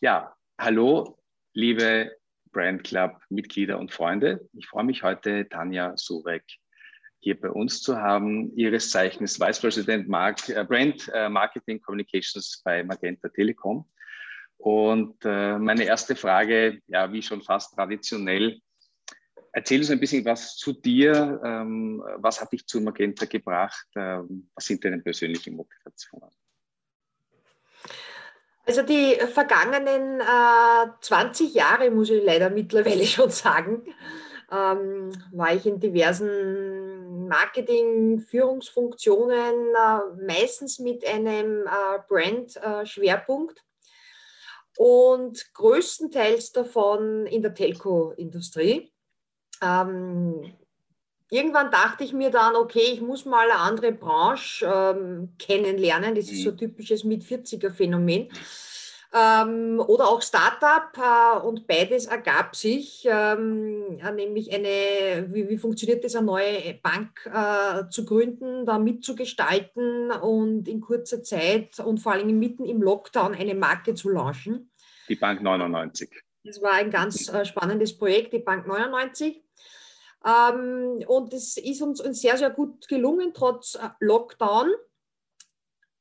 Ja, hallo, liebe Brand Club Mitglieder und Freunde. Ich freue mich heute, Tanja Surek hier bei uns zu haben. Ihres Zeichens Vice President Mark, äh, Brand äh, Marketing Communications bei Magenta Telekom. Und äh, meine erste Frage, ja, wie schon fast traditionell, erzähl uns ein bisschen was zu dir. Ähm, was hat dich zu Magenta gebracht? Ähm, was sind deine persönlichen Motivationen? Also die vergangenen äh, 20 Jahre, muss ich leider mittlerweile schon sagen, ähm, war ich in diversen Marketing-Führungsfunktionen, äh, meistens mit einem äh, Brand-Schwerpunkt und größtenteils davon in der Telco-Industrie. Ähm, irgendwann dachte ich mir dann, okay, ich muss mal eine andere Branche ähm, kennenlernen. Das ist so ein mhm. typisches Mit-40er-Phänomen. Ähm, oder auch Startup äh, und beides ergab sich, ähm, nämlich eine, wie, wie, funktioniert das, eine neue Bank äh, zu gründen, da mitzugestalten und in kurzer Zeit und vor allem mitten im Lockdown eine Marke zu launchen. Die Bank 99. Das war ein ganz äh, spannendes Projekt, die Bank 99. Ähm, und es ist uns sehr, sehr gut gelungen, trotz äh, Lockdown.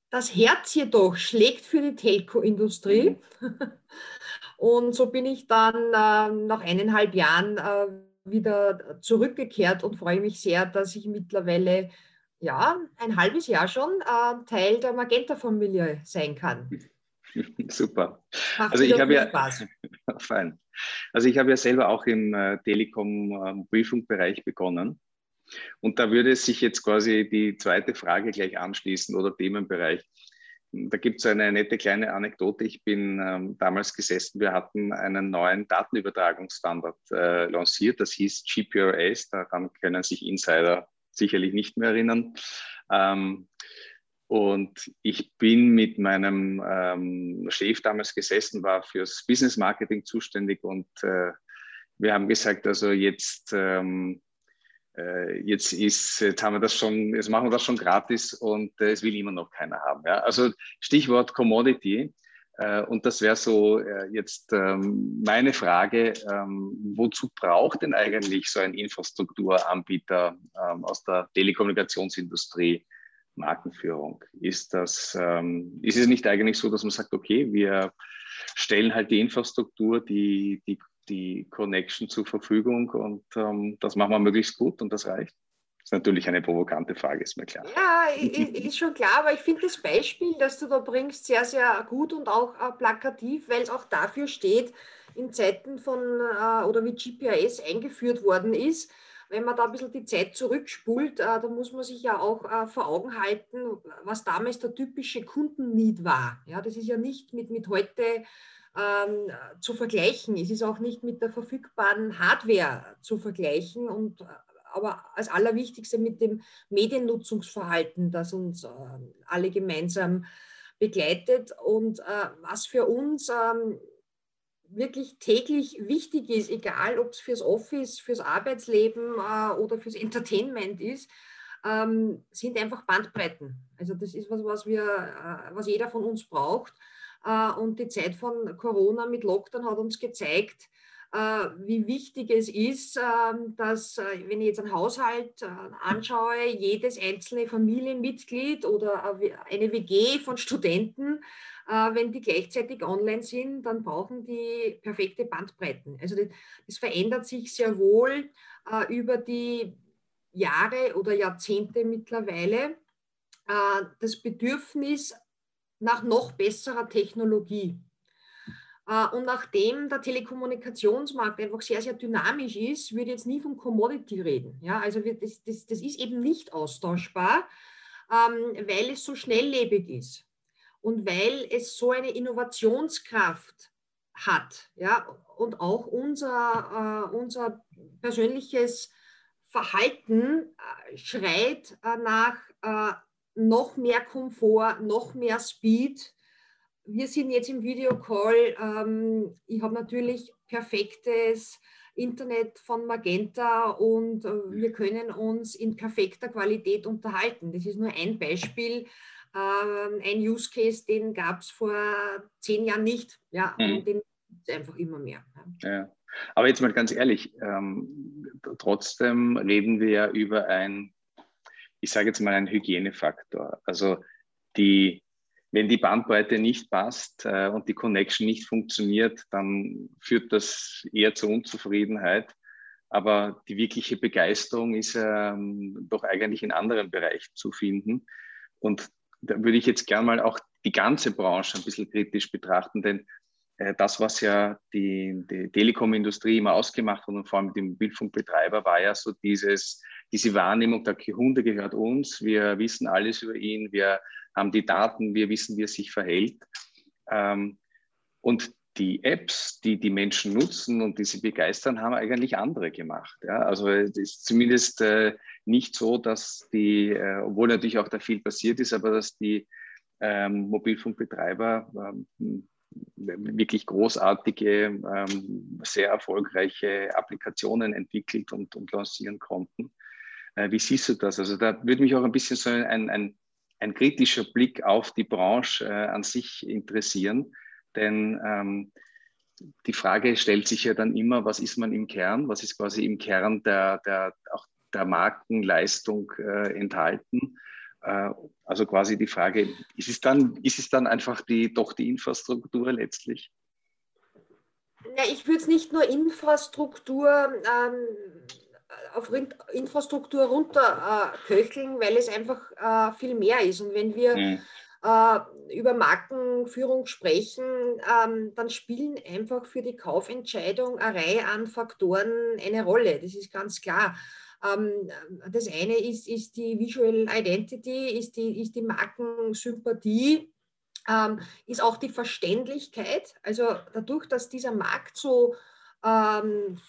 Das Herz jedoch schlägt für die Telco-Industrie. Mhm. Und so bin ich dann äh, nach eineinhalb Jahren äh, wieder zurückgekehrt und freue mich sehr, dass ich mittlerweile ja, ein halbes Jahr schon Teil der Magenta-Familie sein kann. Super. Macht also ich habe ja Spaß. fein. Also ich habe ja selber auch im äh, Telekom-Briefing-Bereich ähm, begonnen. Und da würde sich jetzt quasi die zweite Frage gleich anschließen oder Themenbereich. Da gibt es eine nette kleine Anekdote. Ich bin ähm, damals gesessen, wir hatten einen neuen Datenübertragungsstandard äh, lanciert, das hieß GPRS, daran können sich Insider sicherlich nicht mehr erinnern. Ähm, und ich bin mit meinem ähm, Chef damals gesessen, war fürs Business Marketing zuständig und äh, wir haben gesagt, also jetzt, ähm, äh, jetzt ist, jetzt haben wir das schon, jetzt machen wir das schon gratis und äh, es will immer noch keiner haben. Ja? Also Stichwort Commodity. Äh, und das wäre so äh, jetzt ähm, meine Frage, ähm, wozu braucht denn eigentlich so ein Infrastrukturanbieter ähm, aus der Telekommunikationsindustrie Markenführung? Ist, das, ähm, ist es nicht eigentlich so, dass man sagt, okay, wir stellen halt die Infrastruktur, die, die, die Connection zur Verfügung und ähm, das machen wir möglichst gut und das reicht? Das ist natürlich eine provokante Frage, ist mir klar. Ja, ist schon klar, aber ich finde das Beispiel, das du da bringst, sehr, sehr gut und auch äh, plakativ, weil es auch dafür steht, in Zeiten von äh, oder wie GPS eingeführt worden ist, wenn man da ein bisschen die Zeit zurückspult, äh, da muss man sich ja auch äh, vor Augen halten, was damals der typische Kundennied war. Ja, das ist ja nicht mit, mit heute ähm, zu vergleichen. Es ist auch nicht mit der verfügbaren Hardware zu vergleichen und äh, aber als allerwichtigste mit dem Mediennutzungsverhalten, das uns äh, alle gemeinsam begleitet und äh, was für uns ähm, wirklich täglich wichtig ist, egal ob es fürs Office, fürs Arbeitsleben äh, oder fürs Entertainment ist, ähm, sind einfach Bandbreiten. Also das ist was, was wir, äh, was jeder von uns braucht. Äh, und die Zeit von Corona mit Lockdown hat uns gezeigt, äh, wie wichtig es ist, ähm, dass, äh, wenn ich jetzt einen Haushalt äh, anschaue, jedes einzelne Familienmitglied oder eine WG von Studenten wenn die gleichzeitig online sind, dann brauchen die perfekte Bandbreiten. Also das, das verändert sich sehr wohl äh, über die Jahre oder Jahrzehnte mittlerweile. Äh, das Bedürfnis nach noch besserer Technologie. Und nachdem der Telekommunikationsmarkt einfach sehr, sehr dynamisch ist, würde ich jetzt nie von Commodity reden. Ja, also das, das, das ist eben nicht austauschbar, ähm, weil es so schnelllebig ist und weil es so eine Innovationskraft hat. Ja, und auch unser, äh, unser persönliches Verhalten äh, schreit äh, nach äh, noch mehr Komfort, noch mehr Speed. Wir sind jetzt im Videocall. Ähm, ich habe natürlich perfektes Internet von Magenta und äh, wir können uns in perfekter Qualität unterhalten. Das ist nur ein Beispiel, ein Use Case, den gab es vor zehn Jahren nicht. Ja, mhm. und den gibt es einfach immer mehr. Ja. Aber jetzt mal ganz ehrlich, ähm, trotzdem reden wir ja über ein, ich sage jetzt mal, einen Hygienefaktor. Also die, wenn die Bandbreite nicht passt äh, und die Connection nicht funktioniert, dann führt das eher zur Unzufriedenheit. Aber die wirkliche Begeisterung ist ähm, doch eigentlich in anderen Bereichen zu finden. Und da würde ich jetzt gerne mal auch die ganze Branche ein bisschen kritisch betrachten, denn äh, das, was ja die, die Telekom-Industrie immer ausgemacht hat und vor allem die Mobilfunkbetreiber, war ja so dieses, diese Wahrnehmung, der Kunde gehört uns, wir wissen alles über ihn, wir haben die Daten, wir wissen, wie er sich verhält. Ähm, und die Apps, die die Menschen nutzen und die sie begeistern, haben eigentlich andere gemacht. Ja? Also es ist zumindest äh, nicht so, dass die, äh, obwohl natürlich auch da viel passiert ist, aber dass die ähm, Mobilfunkbetreiber ähm, wirklich großartige, ähm, sehr erfolgreiche Applikationen entwickelt und, und lancieren konnten. Äh, wie siehst du das? Also da würde mich auch ein bisschen so ein, ein, ein kritischer Blick auf die Branche äh, an sich interessieren, denn ähm, die Frage stellt sich ja dann immer, was ist man im Kern? Was ist quasi im Kern der, der, auch der Markenleistung äh, enthalten? Äh, also quasi die Frage, ist es dann, ist es dann einfach die, doch die Infrastruktur letztlich? Ja, ich würde es nicht nur Infrastruktur ähm, auf Infrastruktur runterköcheln, äh, weil es einfach äh, viel mehr ist. Und wenn wir mhm. Äh, über Markenführung sprechen, ähm, dann spielen einfach für die Kaufentscheidung eine Reihe an Faktoren eine Rolle. Das ist ganz klar. Ähm, das eine ist, ist die Visual Identity, ist die, ist die Markensympathie, ähm, ist auch die Verständlichkeit. Also dadurch, dass dieser Markt so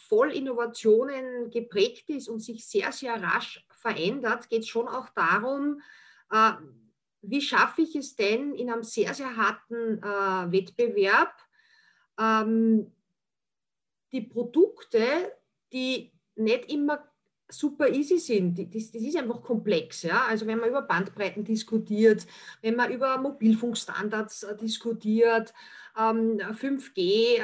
voll Innovationen geprägt ist und sich sehr, sehr rasch verändert, geht es schon auch darum, äh, wie schaffe ich es denn in einem sehr, sehr harten äh, Wettbewerb, ähm, die Produkte, die nicht immer super easy sind. Das, das, ist einfach komplex. Ja? Also wenn man über Bandbreiten diskutiert, wenn man über Mobilfunkstandards äh, diskutiert, ähm, 5G äh,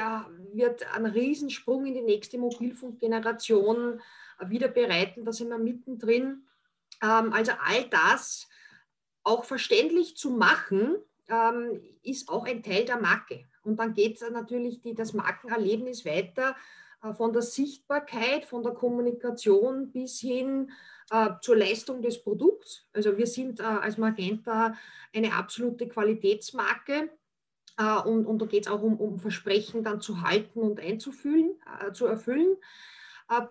wird einen Riesensprung in die nächste Mobilfunkgeneration äh, wieder bereiten. Da sind wir mittendrin. Ähm, also all das auch verständlich zu machen, ähm, ist auch ein Teil der Marke. Und dann geht natürlich die, das Markenerlebnis weiter äh, von der Sichtbarkeit, von der Kommunikation bis hin äh, zur Leistung des Produkts. Also wir sind äh, als Magenta eine absolute Qualitätsmarke. Äh, und, und da geht es auch um, um Versprechen dann zu halten und einzufühlen, äh, zu erfüllen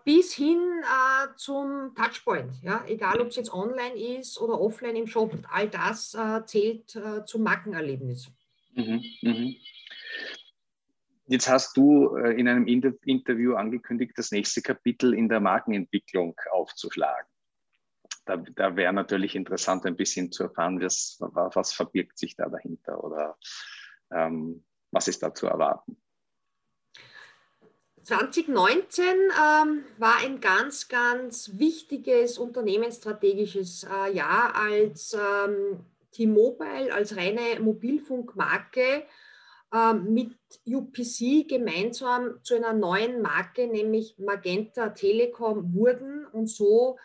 bis hin äh, zum Touchpoint. Ja? Egal, ob es jetzt online ist oder offline im Shop, all das äh, zählt äh, zum Markenerlebnis. Mhm, mh. Jetzt hast du äh, in einem Inter Interview angekündigt, das nächste Kapitel in der Markenentwicklung aufzuschlagen. Da, da wäre natürlich interessant, ein bisschen zu erfahren, was, was verbirgt sich da dahinter oder ähm, was ist da zu erwarten. 2019 ähm, war ein ganz, ganz wichtiges unternehmensstrategisches äh, Jahr, als ähm, T-Mobile als reine Mobilfunkmarke ähm, mit UPC gemeinsam zu einer neuen Marke, nämlich Magenta Telekom, wurden und so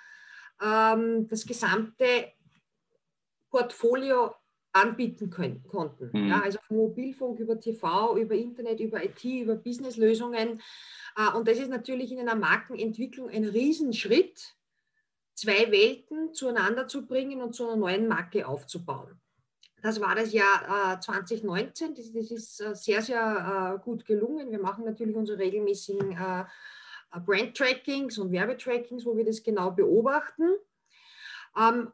ähm, das gesamte Portfolio anbieten können, konnten. Mhm. Ja, also von Mobilfunk über TV, über Internet, über IT, über Businesslösungen. Äh, und das ist natürlich in einer Markenentwicklung ein Riesenschritt, zwei Welten zueinander zu bringen und zu einer neuen Marke aufzubauen. Das war das Jahr äh, 2019. Das, das ist äh, sehr, sehr äh, gut gelungen. Wir machen natürlich unsere regelmäßigen äh, äh, Brand-Trackings und Werbetrackings, wo wir das genau beobachten. Ähm,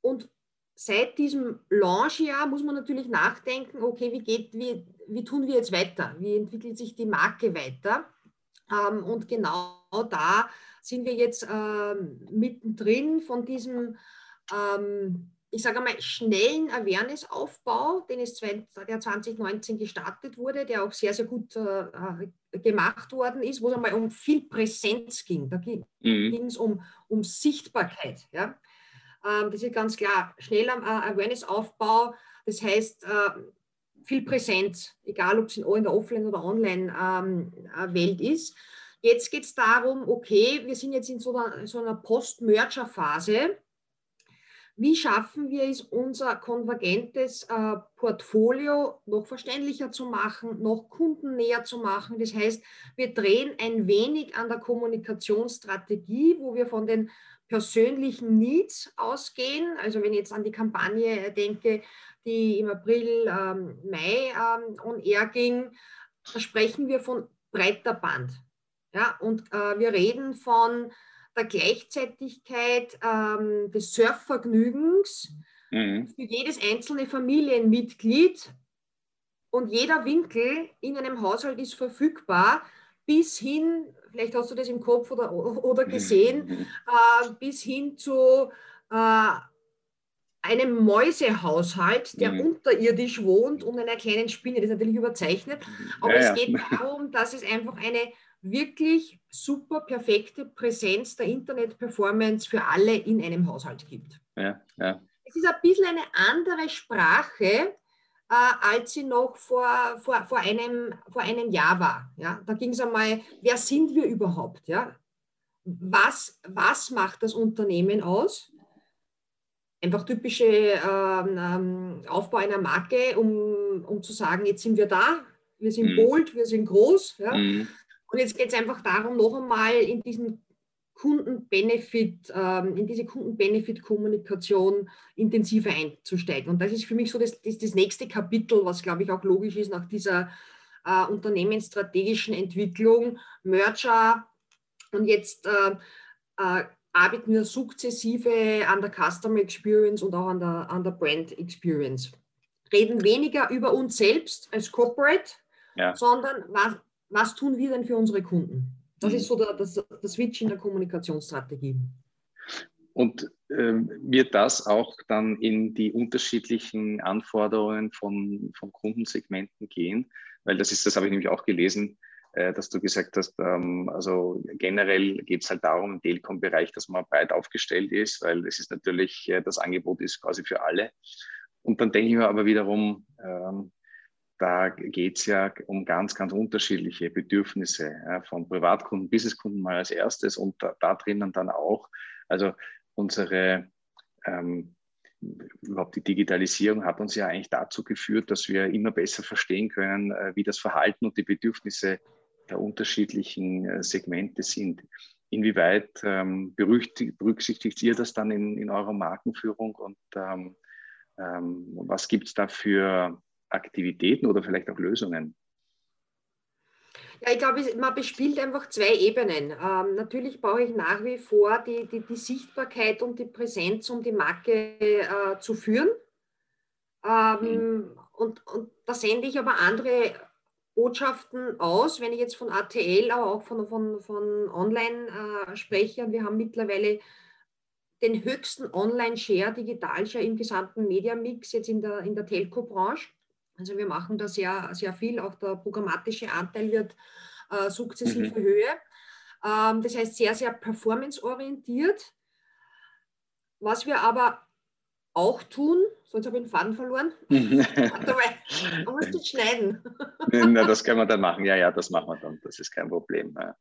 und seit diesem Launchjahr muss man natürlich nachdenken, okay, wie, geht, wie, wie tun wir jetzt weiter? Wie entwickelt sich die Marke weiter? Ähm, und genau da sind wir jetzt ähm, mittendrin von diesem ähm, ich sage mal, schnellen Awareness-Aufbau, den es der 2019 gestartet wurde, der auch sehr, sehr gut äh, gemacht worden ist, wo es einmal um viel Präsenz ging. Da ging mhm. es um, um Sichtbarkeit. Ja? Ähm, das ist ganz klar. Schneller äh, Awareness-Aufbau, das heißt, äh, viel Präsenz, egal ob es in, der Offline- oder Online-Welt ähm, ist. Jetzt geht es darum, okay, wir sind jetzt in so einer, so einer Post-Merger-Phase wie schaffen wir es, unser konvergentes äh, Portfolio noch verständlicher zu machen, noch kundennäher zu machen? Das heißt, wir drehen ein wenig an der Kommunikationsstrategie, wo wir von den persönlichen Needs ausgehen. Also wenn ich jetzt an die Kampagne denke, die im April, ähm, Mai ähm, on air ging, da sprechen wir von breiter Band. Ja, und äh, wir reden von der Gleichzeitigkeit ähm, des Surfvergnügens mhm. für jedes einzelne Familienmitglied und jeder Winkel in einem Haushalt ist verfügbar, bis hin, vielleicht hast du das im Kopf oder, oder gesehen, mhm. äh, bis hin zu äh, einem Mäusehaushalt, der mhm. unterirdisch wohnt und einer kleinen Spinne. Das ist natürlich überzeichnet, aber ja, es geht darum, dass es einfach eine wirklich super perfekte Präsenz der Internet-Performance für alle in einem Haushalt gibt. Ja, ja. Es ist ein bisschen eine andere Sprache, als sie noch vor, vor, vor, einem, vor einem Jahr war. Ja? Da ging es einmal, wer sind wir überhaupt? Ja? Was, was macht das Unternehmen aus? Einfach typische ähm, ähm Aufbau einer Marke, um, um zu sagen, jetzt sind wir da, wir sind mhm. bold, wir sind groß. Ja? Mhm. Und jetzt geht es einfach darum, noch einmal in diesen Kundenbenefit, ähm, in diese Kundenbenefit-Kommunikation intensiver einzusteigen. Und das ist für mich so das, das, das nächste Kapitel, was, glaube ich, auch logisch ist nach dieser äh, unternehmensstrategischen Entwicklung, Merger. Und jetzt äh, äh, arbeiten wir sukzessive an der Customer Experience und auch an der, an der Brand Experience. Reden weniger über uns selbst als Corporate, ja. sondern was, was tun wir denn für unsere Kunden? Das mhm. ist so der, das, das Switch in der Kommunikationsstrategie. Und ähm, wird das auch dann in die unterschiedlichen Anforderungen von, von Kundensegmenten gehen? Weil das ist, das habe ich nämlich auch gelesen, äh, dass du gesagt hast, ähm, also generell geht es halt darum im Telekom-Bereich, dass man breit aufgestellt ist, weil es ist natürlich, äh, das Angebot ist quasi für alle. Und dann denke ich mir aber wiederum, ähm, da geht es ja um ganz, ganz unterschiedliche Bedürfnisse ja, von Privatkunden, Businesskunden mal als erstes und da, da drinnen dann auch, also unsere, ähm, überhaupt die Digitalisierung hat uns ja eigentlich dazu geführt, dass wir immer besser verstehen können, äh, wie das Verhalten und die Bedürfnisse der unterschiedlichen äh, Segmente sind. Inwieweit ähm, berücksichtigt ihr das dann in, in eurer Markenführung und ähm, ähm was gibt es da für Aktivitäten oder vielleicht auch Lösungen? Ja, ich glaube, man bespielt einfach zwei Ebenen. Ähm, natürlich brauche ich nach wie vor die, die, die, Sichtbarkeit und die Präsenz, um die Marke äh, zu führen. Ähm, mhm. und, und da sende ich aber andere Botschaften aus, wenn ich jetzt von ATL, aber auch von, von, von Online äh, spreche. Wir haben mittlerweile den höchsten Online-Share, Digital-Share im gesamten Media-Mix jetzt in der, in der Telco-Branche. Also wir machen da sehr, sehr viel, auch der programmatische Anteil wird äh, sukzessive mhm. Höhe. Ähm, das heißt sehr, sehr performanceorientiert. Was wir aber auch tun, sonst habe ich den Faden verloren. Man muss das schneiden. Na, das können wir dann machen. Ja, ja, das machen wir dann. Das ist kein Problem. Ja.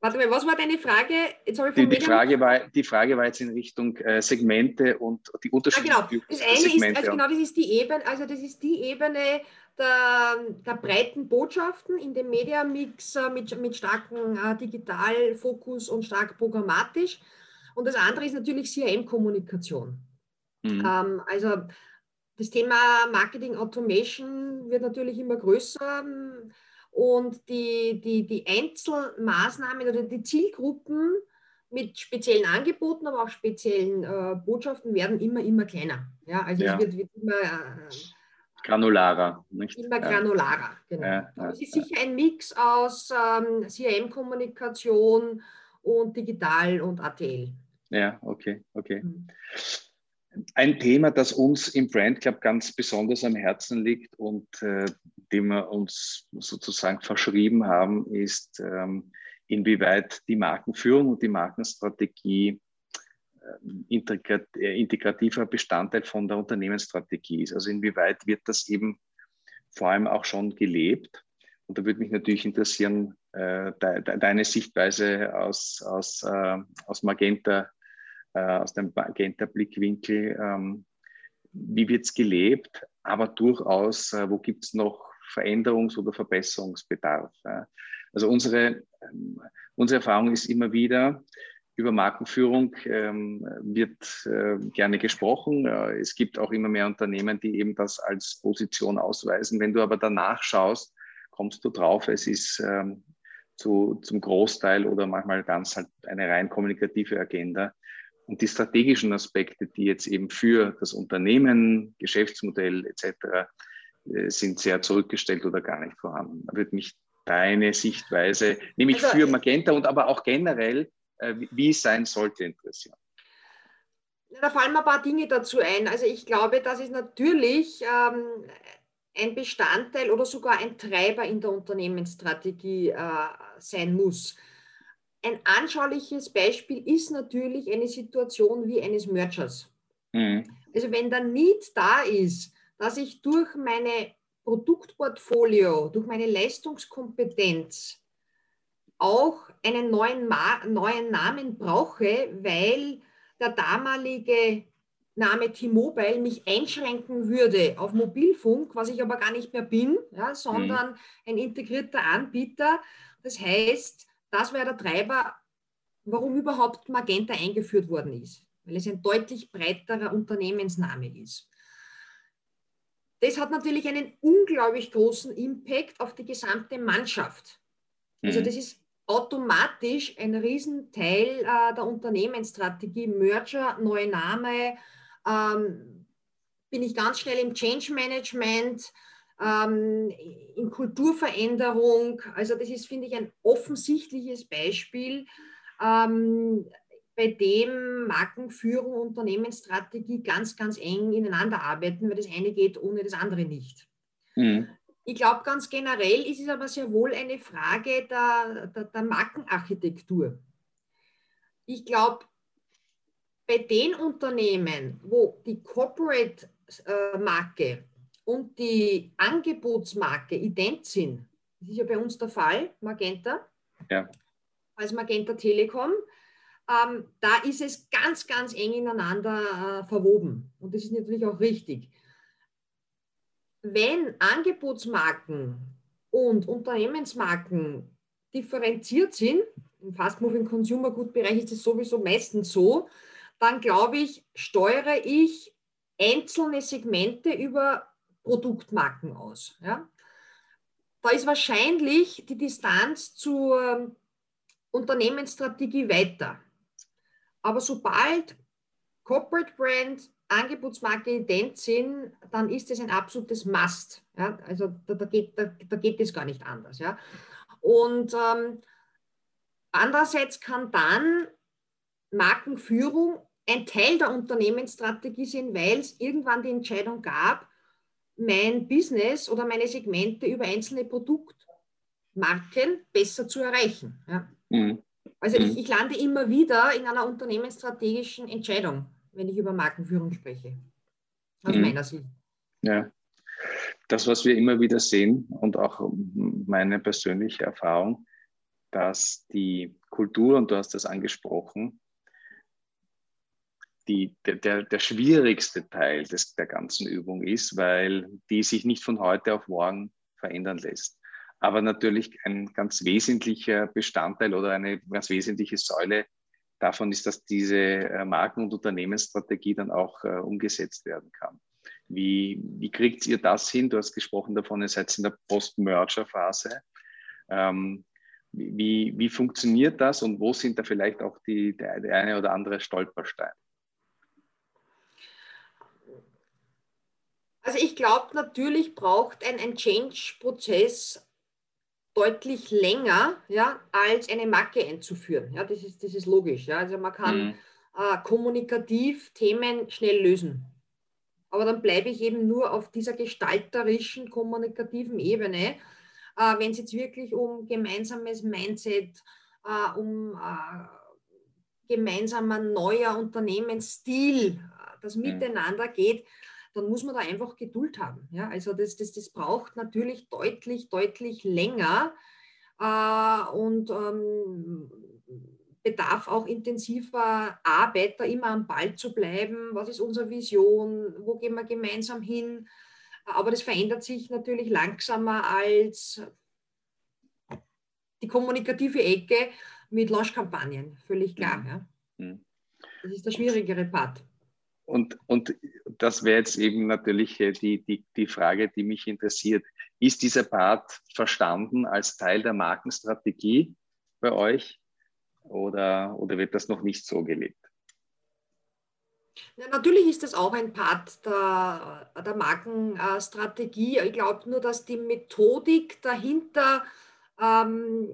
Warte mal, was war deine Frage? Jetzt ich die, die, Frage war, die Frage war jetzt in Richtung äh, Segmente und die Unterschiede. Ah, genau. Das eine Segmente ist, also genau, das ist die Ebene, also das ist die Ebene der, der breiten Botschaften in dem Media-Mix äh, mit, mit starkem äh, Digitalfokus und stark programmatisch. Und das andere ist natürlich CRM-Kommunikation. Mhm. Ähm, also das Thema Marketing Automation wird natürlich immer größer. Und die, die, die Einzelmaßnahmen oder die Zielgruppen mit speziellen Angeboten, aber auch speziellen äh, Botschaften werden immer, immer kleiner. Ja, also ja. es wird, wird immer äh, granularer. Nicht? Immer granularer, genau. Ja, ja, es ist sicher ein Mix aus ähm, CRM-Kommunikation und digital und ATL. Ja, okay, okay. Mhm. Ein Thema, das uns im Brand Club ganz besonders am Herzen liegt und äh, dem wir uns sozusagen verschrieben haben, ist, ähm, inwieweit die Markenführung und die Markenstrategie äh, äh, integrativer Bestandteil von der Unternehmensstrategie ist. Also inwieweit wird das eben vor allem auch schon gelebt? Und da würde mich natürlich interessieren, äh, de, de, deine Sichtweise aus, aus, äh, aus Magenta, äh, aus dem Magenta-Blickwinkel. Ähm, wie wird es gelebt? Aber durchaus, äh, wo gibt es noch Veränderungs- oder Verbesserungsbedarf? Also unsere, ähm, unsere Erfahrung ist immer wieder, über Markenführung ähm, wird äh, gerne gesprochen. Äh, es gibt auch immer mehr Unternehmen, die eben das als Position ausweisen. Wenn du aber danach schaust, kommst du drauf, es ist ähm, zu, zum Großteil oder manchmal ganz halt eine rein kommunikative Agenda. Und die strategischen Aspekte, die jetzt eben für das Unternehmen, Geschäftsmodell etc. Äh, sind sehr zurückgestellt oder gar nicht vorhanden. Da würde mich deine Sichtweise, nämlich also, für Magenta und aber auch generell, äh, wie es sein sollte, interessieren. Da fallen mir ein paar Dinge dazu ein. Also ich glaube, dass es natürlich ähm, ein Bestandteil oder sogar ein Treiber in der Unternehmensstrategie äh, sein muss. Ein anschauliches Beispiel ist natürlich eine Situation wie eines Mergers. Mhm. Also wenn der Need da ist, dass ich durch meine Produktportfolio, durch meine Leistungskompetenz auch einen neuen, Ma neuen Namen brauche, weil der damalige Name T-Mobile mich einschränken würde auf Mobilfunk, was ich aber gar nicht mehr bin, ja, sondern mhm. ein integrierter Anbieter. Das heißt, das wäre der Treiber, warum überhaupt Magenta eingeführt worden ist, weil es ein deutlich breiterer Unternehmensname ist. Das hat natürlich einen unglaublich großen Impact auf die gesamte Mannschaft. Also mhm. das ist automatisch ein Riesenteil äh, der Unternehmensstrategie, Merger, neue Name, ähm, bin ich ganz schnell im Change Management, ähm, in Kulturveränderung. Also das ist, finde ich, ein offensichtliches Beispiel, ähm, bei dem Markenführung und Unternehmensstrategie ganz, ganz eng ineinander arbeiten, weil das eine geht ohne das andere nicht. Mhm. Ich glaube, ganz generell ist es aber sehr wohl eine Frage der, der, der Markenarchitektur. Ich glaube, bei den Unternehmen, wo die Corporate-Marke und die Angebotsmarke ident sind, das ist ja bei uns der Fall, Magenta, ja. als Magenta Telekom, ähm, da ist es ganz, ganz eng ineinander äh, verwoben. Und das ist natürlich auch richtig wenn Angebotsmarken und Unternehmensmarken differenziert sind, im Fast-Moving Consumer Good Bereich ist es sowieso meistens so, dann glaube ich, steuere ich einzelne Segmente über Produktmarken aus. Ja? Da ist wahrscheinlich die Distanz zur Unternehmensstrategie weiter. Aber sobald Corporate Brand Angebotsmarke ident sind, dann ist es ein absolutes Must. Ja? Also da, da, geht, da, da geht es gar nicht anders. Ja? Und ähm, andererseits kann dann Markenführung ein Teil der Unternehmensstrategie sein, weil es irgendwann die Entscheidung gab, mein Business oder meine Segmente über einzelne Produktmarken besser zu erreichen. Ja? Mhm. Also ich, mhm. ich lande immer wieder in einer unternehmensstrategischen Entscheidung wenn ich über Markenführung spreche. Aus mhm. meiner Sicht. Ja. Das, was wir immer wieder sehen und auch meine persönliche Erfahrung, dass die Kultur, und du hast das angesprochen, die, der, der schwierigste Teil des, der ganzen Übung ist, weil die sich nicht von heute auf morgen verändern lässt. Aber natürlich ein ganz wesentlicher Bestandteil oder eine ganz wesentliche Säule davon ist, dass diese äh, Marken- und Unternehmensstrategie dann auch äh, umgesetzt werden kann. Wie, wie kriegt ihr das hin? Du hast gesprochen davon, ihr seid in der Post-Merger-Phase. Ähm, wie, wie funktioniert das und wo sind da vielleicht auch die, der, der eine oder andere Stolperstein? Also ich glaube, natürlich braucht ein, ein Change-Prozess deutlich länger ja, als eine Marke einzuführen. Ja, das, ist, das ist logisch. Ja. Also man kann mhm. äh, kommunikativ Themen schnell lösen. Aber dann bleibe ich eben nur auf dieser gestalterischen, kommunikativen Ebene. Äh, Wenn es jetzt wirklich um gemeinsames Mindset, äh, um äh, gemeinsamer neuer Unternehmensstil, äh, das Miteinander geht, dann muss man da einfach Geduld haben. Ja? Also das, das, das braucht natürlich deutlich, deutlich länger äh, und ähm, bedarf auch intensiver Arbeit, da immer am Ball zu bleiben. Was ist unsere Vision? Wo gehen wir gemeinsam hin? Aber das verändert sich natürlich langsamer als die kommunikative Ecke mit Launch-Kampagnen, völlig klar. Mhm. Ja. Mhm. Das ist der schwierigere Part. Und, und das wäre jetzt eben natürlich äh, die, die, die Frage, die mich interessiert. Ist dieser Part verstanden als Teil der Markenstrategie bei euch oder, oder wird das noch nicht so gelebt? Ja, natürlich ist das auch ein Part der, der Markenstrategie. Ich glaube nur, dass die Methodik dahinter ähm,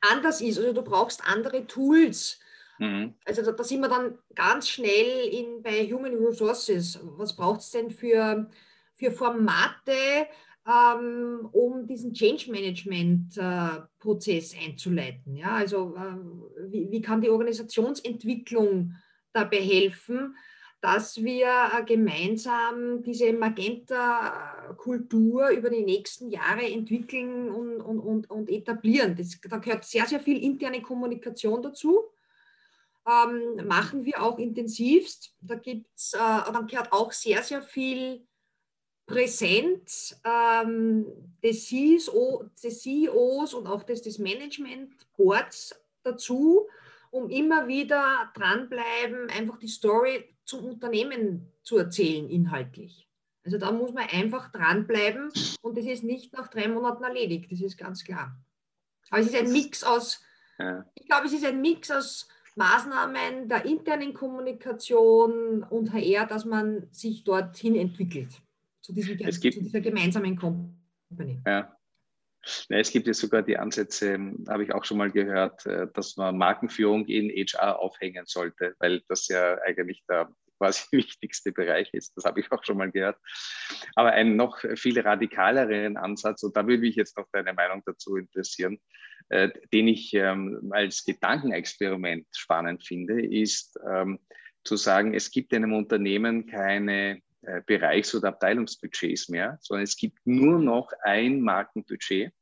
anders ist. Also du brauchst andere Tools Mhm. Also da, da, sind wir dann ganz schnell in, bei Human Resources. Was braucht es denn für, für Formate, ähm, um diesen Change Management-Prozess äh, einzuleiten? Ja, also ähm, wie, wie kann die Organisationsentwicklung dabei helfen, dass wir äh, gemeinsam diese Magenta-Kultur über die nächsten Jahre entwickeln und, und, und, und etablieren. Das, da gehört sehr, sehr viel interne Kommunikation dazu ähm, machen wir auch intensivst. Da gibt's, äh, dann gehört auch sehr, sehr viel Präsenz ähm, des, CSO, des CEOs und auch des, des Management Boards dazu, um immer wieder dranbleiben, einfach die Story zum Unternehmen zu erzählen, inhaltlich. Also da muss man einfach dranbleiben und das ist nicht nach drei Monaten erledigt, das ist ganz klar. Aber es ist ein Mix aus, ich glaube, es ist ein Mix aus Maßnahmen der internen Kommunikation und HR, dass man sich dorthin entwickelt, zu, diesem, gibt, zu dieser gemeinsamen Company. Ja. Ja, es gibt ja sogar die Ansätze, ähm, habe ich auch schon mal gehört, äh, dass man Markenführung in HR aufhängen sollte, weil das ja eigentlich der quasi wichtigste Bereich ist. Das habe ich auch schon mal gehört. Aber einen noch viel radikaleren Ansatz, und da würde mich jetzt noch deine Meinung dazu interessieren, äh, den ich ähm, als Gedankenexperiment spannend finde, ist ähm, zu sagen, es gibt in einem Unternehmen keine äh, Bereichs- oder Abteilungsbudgets mehr, sondern es gibt nur noch ein Markenbudget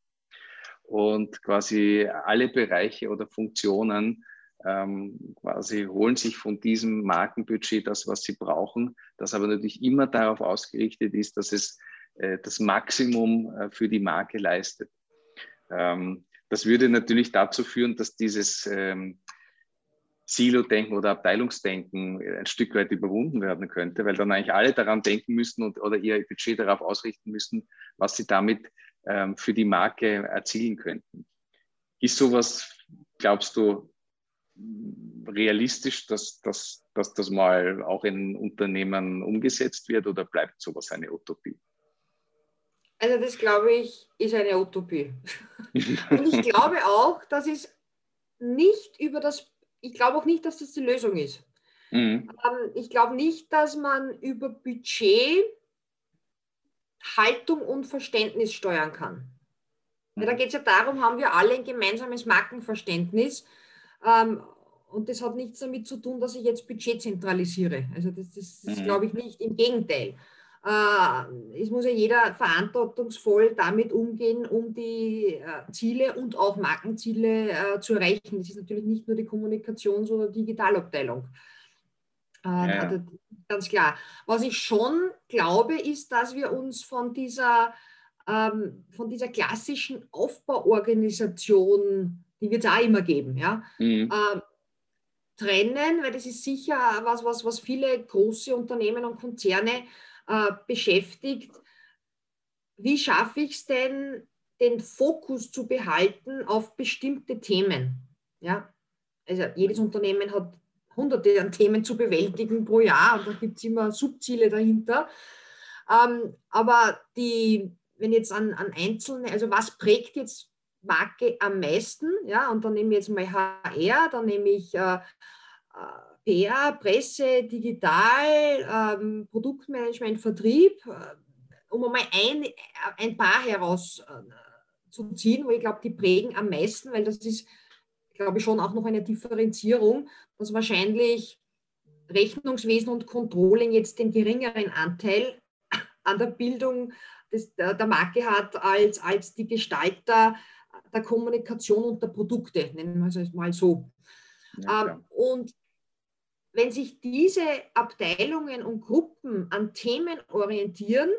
und quasi alle Bereiche oder Funktionen ähm, quasi holen sich von diesem Markenbudget das, was sie brauchen, das aber natürlich immer darauf ausgerichtet ist, dass es äh, das Maximum äh, für die Marke leistet. Ähm, das würde natürlich dazu führen, dass dieses ähm, Silo-Denken oder Abteilungsdenken ein Stück weit überwunden werden könnte, weil dann eigentlich alle daran denken müssten und, oder ihr Budget darauf ausrichten müssten, was sie damit ähm, für die Marke erzielen könnten. Ist sowas, glaubst du, realistisch, dass, dass, dass das mal auch in Unternehmen umgesetzt wird oder bleibt sowas eine Utopie? Also das glaube ich ist eine Utopie. Und ich glaube auch, dass es nicht über das, ich glaube auch nicht, dass das die Lösung ist. Mhm. Ähm, ich glaube nicht, dass man über Budget Haltung und Verständnis steuern kann. Mhm. da geht es ja darum, haben wir alle ein gemeinsames Markenverständnis. Ähm, und das hat nichts damit zu tun, dass ich jetzt Budget zentralisiere. Also das, das, das mhm. glaube ich nicht. Im Gegenteil. Äh, es muss ja jeder verantwortungsvoll damit umgehen, um die äh, Ziele und auch Markenziele äh, zu erreichen. Das ist natürlich nicht nur die Kommunikations- oder Digitalabteilung. Ja. Also ganz klar. Was ich schon glaube, ist, dass wir uns von dieser, ähm, von dieser klassischen Aufbauorganisation, die wird es auch immer geben, ja, mhm. äh, trennen, weil das ist sicher was, was, was viele große Unternehmen und Konzerne äh, beschäftigt. Wie schaffe ich es denn, den Fokus zu behalten auf bestimmte Themen? Ja? Also jedes Unternehmen hat hunderte an Themen zu bewältigen pro Jahr und da gibt es immer Subziele dahinter. Ähm, aber die, wenn jetzt an, an einzelne, also was prägt jetzt Marke am meisten? Ja, und dann nehme ich jetzt mal HR, dann nehme ich äh, PR, Presse, Digital, ähm, Produktmanagement, Vertrieb, äh, um einmal ein, ein paar herauszuziehen, wo ich glaube, die prägen am meisten, weil das ist, glaube ich, schon auch noch eine Differenzierung, dass wahrscheinlich Rechnungswesen und Controlling jetzt den geringeren Anteil an der Bildung des, der, der Marke hat als, als die Gestalter der Kommunikation und der Produkte, nennen wir es mal so. Ja, ähm, und wenn sich diese Abteilungen und Gruppen an Themen orientieren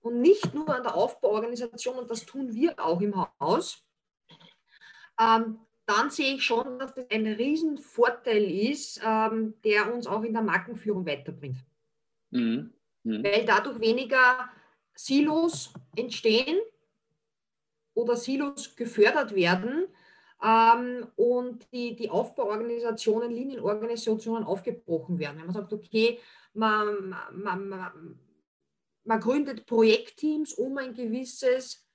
und nicht nur an der Aufbauorganisation, und das tun wir auch im Haus, ähm, dann sehe ich schon, dass das ein Riesenvorteil ist, ähm, der uns auch in der Markenführung weiterbringt. Mhm. Mhm. Weil dadurch weniger Silos entstehen oder Silos gefördert werden ähm, und die, die Aufbauorganisationen, Linienorganisationen aufgebrochen werden. Wenn man sagt, okay, man, man, man, man gründet Projektteams, um ein gewisses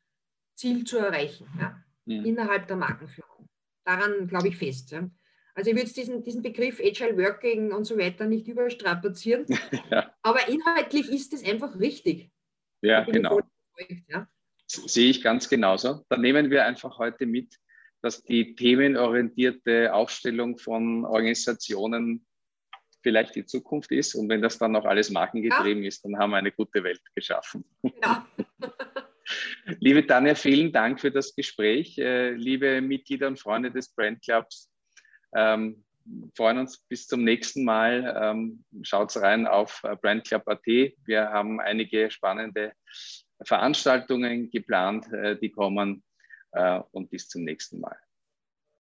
Ziel zu erreichen ja, mhm. innerhalb der Markenführung daran glaube ich fest. Ja. Also ich würde diesen, diesen Begriff Agile Working und so weiter nicht überstrapazieren, ja. aber inhaltlich ist es einfach richtig. Ja, genau. Ja. Sehe ich ganz genauso. Da nehmen wir einfach heute mit, dass die themenorientierte Aufstellung von Organisationen vielleicht die Zukunft ist. Und wenn das dann noch alles markengetrieben ja. ist, dann haben wir eine gute Welt geschaffen. Genau. Liebe Tanja, vielen Dank für das Gespräch. Äh, liebe Mitglieder und Freunde des Brand Clubs, ähm, freuen uns bis zum nächsten Mal. Ähm, Schaut rein auf äh, brandclub.at. Wir haben einige spannende Veranstaltungen geplant, äh, die kommen. Äh, und bis zum nächsten Mal.